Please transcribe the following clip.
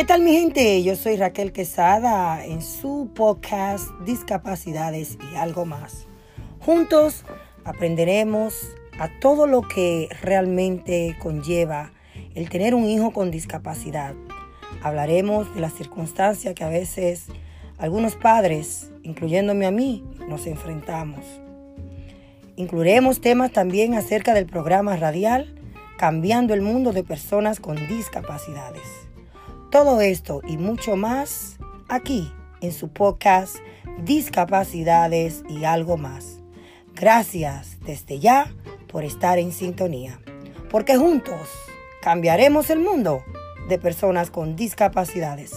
¿Qué tal mi gente? Yo soy Raquel Quesada en su podcast Discapacidades y algo más. Juntos aprenderemos a todo lo que realmente conlleva el tener un hijo con discapacidad. Hablaremos de las circunstancias que a veces algunos padres, incluyéndome a mí, nos enfrentamos. Incluiremos temas también acerca del programa radial Cambiando el Mundo de Personas con Discapacidades. Todo esto y mucho más aquí en su podcast Discapacidades y algo más. Gracias desde ya por estar en sintonía, porque juntos cambiaremos el mundo de personas con discapacidades.